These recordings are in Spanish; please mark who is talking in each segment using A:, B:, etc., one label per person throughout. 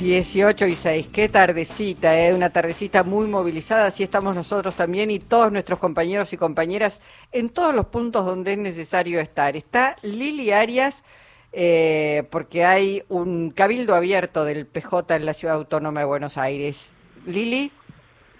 A: 18 y 6, qué tardecita, ¿eh? una tardecita muy movilizada, así estamos nosotros también y todos nuestros compañeros y compañeras en todos los puntos donde es necesario estar. Está Lili Arias, eh, porque hay un cabildo abierto del PJ en la Ciudad Autónoma de Buenos Aires. Lili.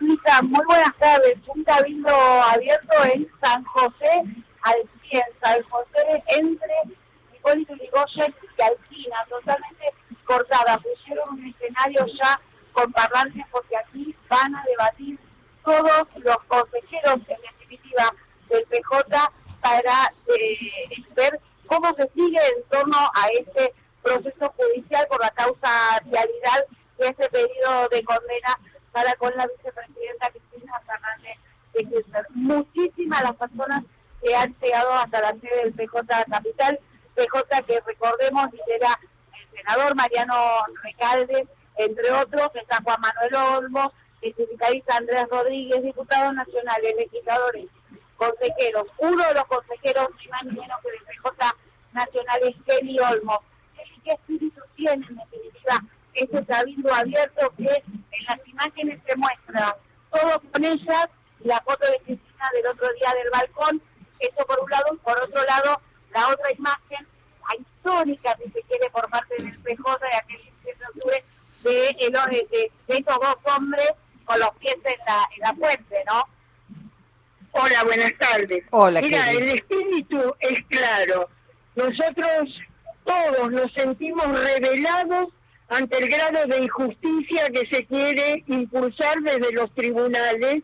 B: Lisa, muy buenas tardes. Un cabildo abierto en San José al 100, San José entre Hipólito Yrigoyen y Alcina, totalmente cortada. Pusieron un escenario ya con parlantes porque aquí van a debatir todos los consejeros, en definitiva, del PJ para eh, ver cómo se sigue en torno a este proceso judicial por la causa realidad y este pedido de condena para con la vicepresidenta Cristina Fernández de Kirchner. Muchísimas las personas que han llegado hasta la sede del PJ Capital, PJ que recordemos lidera senador Mariano Recalde, entre otros, está Juan Manuel Olmo, el sindicalista Andrés Rodríguez, diputado nacional, legisladores, consejeros. Uno de los consejeros, ni más ni menos que del PJ Nacional, es Kelly Olmo. ¿Qué espíritu tiene, en definitiva, este cabildo abierto que en las imágenes se muestra todo con ellas, la foto de Cristina del otro día del balcón, eso por un lado, por otro lado, la otra imagen histórica, si se quiere, por parte del PJ de aquel 17 de octubre, de, de, estos dos hombres con los pies en la, en la fuente, ¿no?
C: Hola, buenas tardes.
A: Hola,
C: Mira, el espíritu es claro. Nosotros todos nos sentimos revelados ante el grado de injusticia que se quiere impulsar desde los tribunales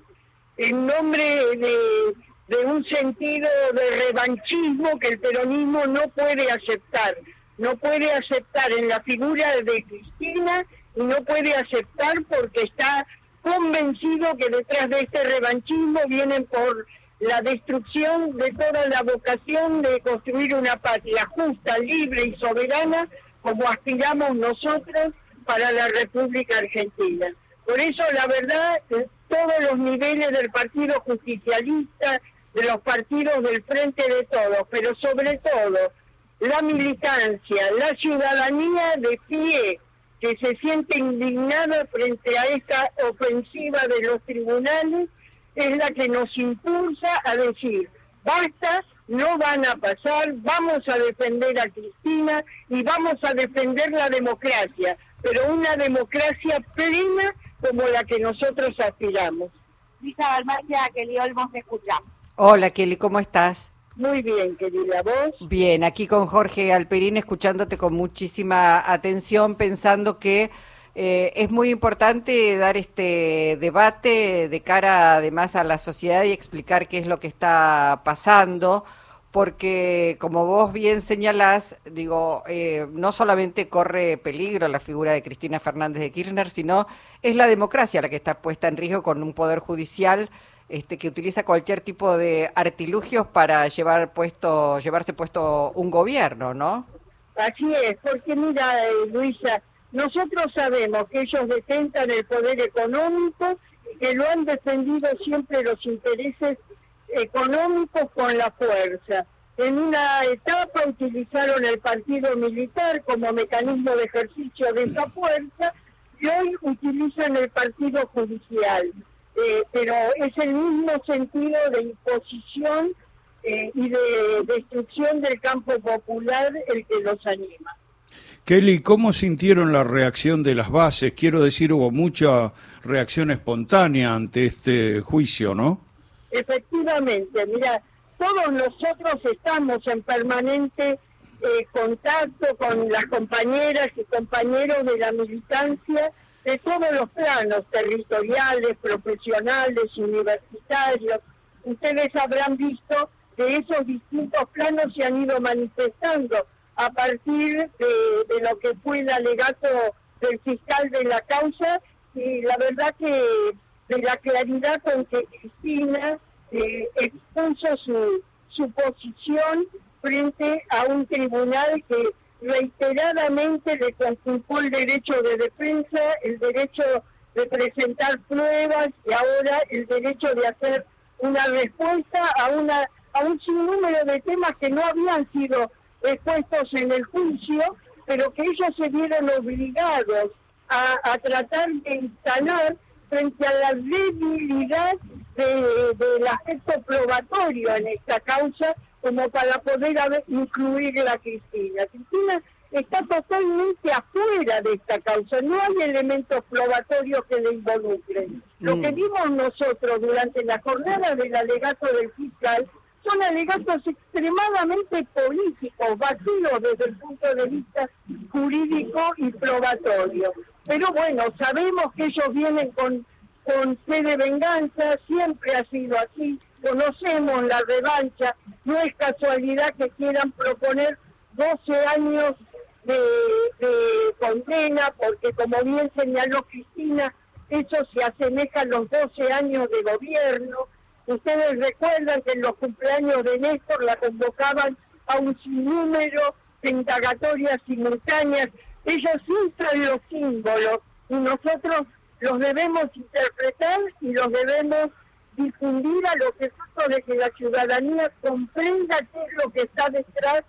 C: en nombre de de un sentido de revanchismo que el peronismo no puede aceptar. No puede aceptar en la figura de Cristina y no puede aceptar porque está convencido que detrás de este revanchismo vienen por la destrucción de toda la vocación de construir una patria justa, libre y soberana como aspiramos nosotros para la República Argentina. Por eso, la verdad, todos los niveles del Partido Justicialista, de los partidos del frente de todos, pero sobre todo la militancia, la ciudadanía de pie que se siente indignada frente a esta ofensiva de los tribunales, es la que nos impulsa a decir, basta, no van a pasar, vamos a defender a Cristina y vamos a defender la democracia, pero una democracia plena como la que nosotros aspiramos.
B: Lisa Balmacia, que Olmos, escuchamos.
A: Hola Kelly, ¿cómo estás?
C: Muy bien, querida, ¿vos?
A: Bien, aquí con Jorge Alperín, escuchándote con muchísima atención, pensando que eh, es muy importante dar este debate de cara además a la sociedad y explicar qué es lo que está pasando, porque como vos bien señalás, digo, eh, no solamente corre peligro la figura de Cristina Fernández de Kirchner, sino es la democracia la que está puesta en riesgo con un poder judicial este, que utiliza cualquier tipo de artilugios para llevar puesto, llevarse puesto un gobierno, ¿no?
C: Así es, porque mira, eh, Luisa, nosotros sabemos que ellos detentan el poder económico y que lo han defendido siempre los intereses económicos con la fuerza. En una etapa utilizaron el partido militar como mecanismo de ejercicio de esa fuerza y hoy utilizan el partido judicial. Eh, pero es el mismo sentido de imposición eh, y de destrucción del campo popular el que los anima.
D: Kelly, ¿cómo sintieron la reacción de las bases? Quiero decir, hubo mucha reacción espontánea ante este juicio, ¿no?
C: Efectivamente, mira, todos nosotros estamos en permanente eh, contacto con las compañeras y compañeros de la militancia de todos los planos territoriales, profesionales, universitarios. Ustedes habrán visto que esos distintos planos se han ido manifestando a partir de, lo que fue el alegato del fiscal de la causa y la verdad que de la claridad con que Cristina eh, expuso su, su posición frente a un tribunal que reiteradamente le conculcó el derecho de defensa, el derecho de presentar pruebas y ahora el derecho de hacer una respuesta a una a un sinnúmero de temas que no habían sido expuestos en el juicio, pero que ellos se vieron obligados a, tratar de instalar frente a la debilidad del aspecto probatorio en esta causa como para poder incluir a Cristina. Cristina está totalmente afuera de esta causa, no hay elementos probatorios que le involucren. Lo que mm. vimos nosotros durante la jornada del alegato del fiscal son alegatos extremadamente políticos, vacíos desde el punto de vista jurídico y probatorio. Pero bueno, sabemos que ellos vienen con, con fe de venganza, siempre ha sido así, conocemos la revancha, no es casualidad que quieran proponer 12 años de, de condena, porque como bien señaló Cristina, eso se asemeja a los 12 años de gobierno, Ustedes recuerdan que en los cumpleaños de Néstor la convocaban a un sinnúmero de indagatorias simultáneas. Ellos usan los símbolos y nosotros los debemos interpretar y los debemos difundir a los efectos de que la ciudadanía comprenda qué es lo que está detrás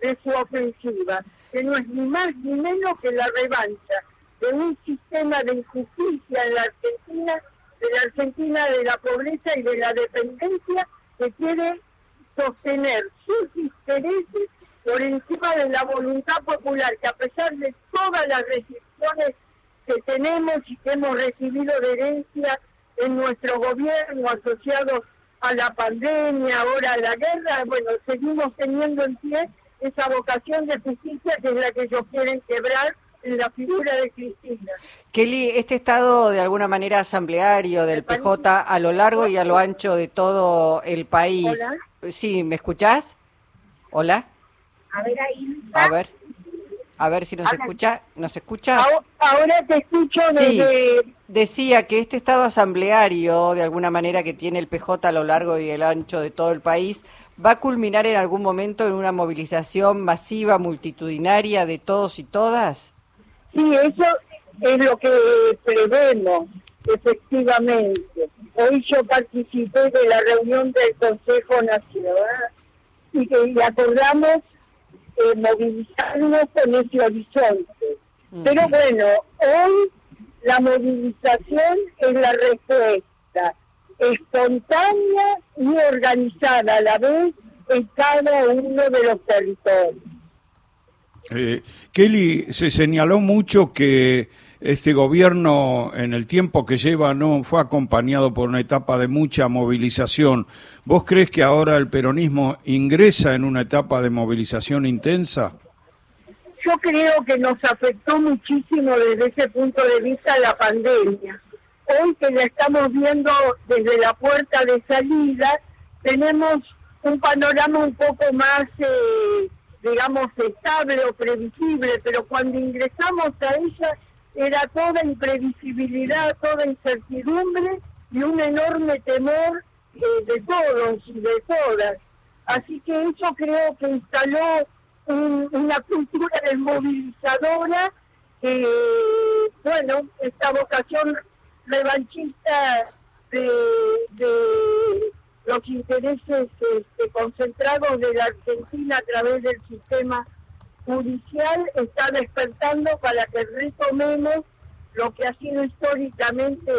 C: de su ofensiva, que no es ni más ni menos que la revancha de un sistema de injusticia en la Argentina de la Argentina de la pobreza y de la dependencia que quiere sostener sus intereses por encima de la voluntad popular, que a pesar de todas las restricciones que tenemos y que hemos recibido de herencia en nuestro gobierno asociados a la pandemia, ahora a la guerra, bueno, seguimos teniendo en pie esa vocación de justicia que es la que ellos quieren quebrar la figura de Cristina.
A: Kelly, este estado de alguna manera asambleario del PJ a lo largo y a lo ancho de todo el país. ¿Hola? Sí, ¿me escuchás? Hola.
B: A ver ahí.
A: A ver. A ver si nos escucha. ¿Nos escucha?
C: Ahora te escucho
A: desde... Sí, decía que este estado asambleario, de alguna manera, que tiene el PJ a lo largo y el ancho de todo el país, va a culminar en algún momento en una movilización masiva, multitudinaria de todos y todas.
C: Sí, eso es lo que prevemos, efectivamente. Hoy yo participé de la reunión del Consejo Nacional y que acordamos eh, movilizarnos con ese horizonte. Pero bueno, hoy la movilización es la respuesta espontánea y organizada a la vez en cada uno de los territorios.
D: Eh, Kelly, se señaló mucho que este gobierno en el tiempo que lleva no fue acompañado por una etapa de mucha movilización. ¿Vos crees que ahora el peronismo ingresa en una etapa de movilización intensa?
C: Yo creo que nos afectó muchísimo desde ese punto de vista la pandemia. Hoy que la estamos viendo desde la puerta de salida, tenemos un panorama un poco más eh, digamos, estable o previsible, pero cuando ingresamos a ella era toda imprevisibilidad, toda incertidumbre y un enorme temor eh, de todos y de todas. Así que eso creo que instaló una cultura desmovilizadora que, bueno, esta vocación revanchista de los intereses este, concentrados de la Argentina a través del sistema judicial está despertando para que retomemos lo que ha sido históricamente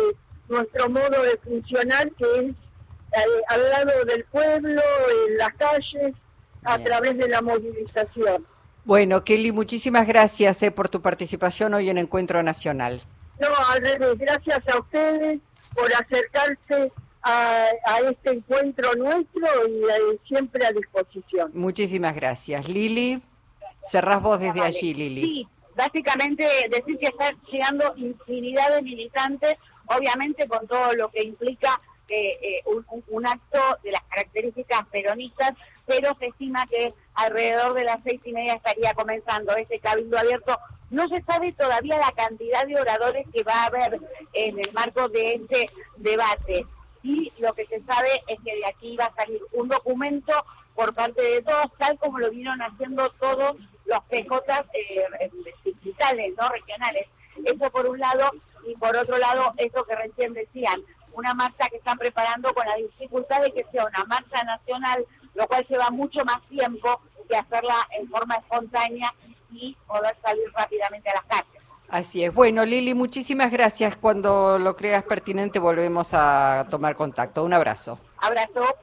C: nuestro modo de funcionar, que es eh, al lado del pueblo, en las calles, a través de la movilización.
A: Bueno, Kelly, muchísimas gracias eh, por tu participación hoy en Encuentro Nacional.
C: No, al revés, gracias a ustedes por acercarse a, este encuentro nuestro y eh, siempre a disposición.
A: Muchísimas gracias. Lili, cerrás vos desde allí, Lili.
B: Sí, básicamente decir que están llegando infinidad de militantes, obviamente con todo lo que implica eh, eh, un, acto de las características peronistas, pero se estima que alrededor de las seis y media estaría comenzando ese cabildo abierto. No se sabe todavía la cantidad de oradores que va a haber en el marco de este debate y lo que se sabe es que de aquí va a salir un documento por parte de todos, tal como lo vieron haciendo todos los PJ eh, digitales, no regionales. Eso por un lado, y por otro lado, eso que recién decían, una marcha que están preparando con la dificultad de que sea una marcha nacional, lo cual lleva mucho más tiempo que hacerla en forma espontánea y poder salir rápidamente a las calles.
A: Así es. Bueno, Lili, muchísimas gracias. Cuando lo creas pertinente volvemos a tomar contacto. Un abrazo.
B: Abrazo.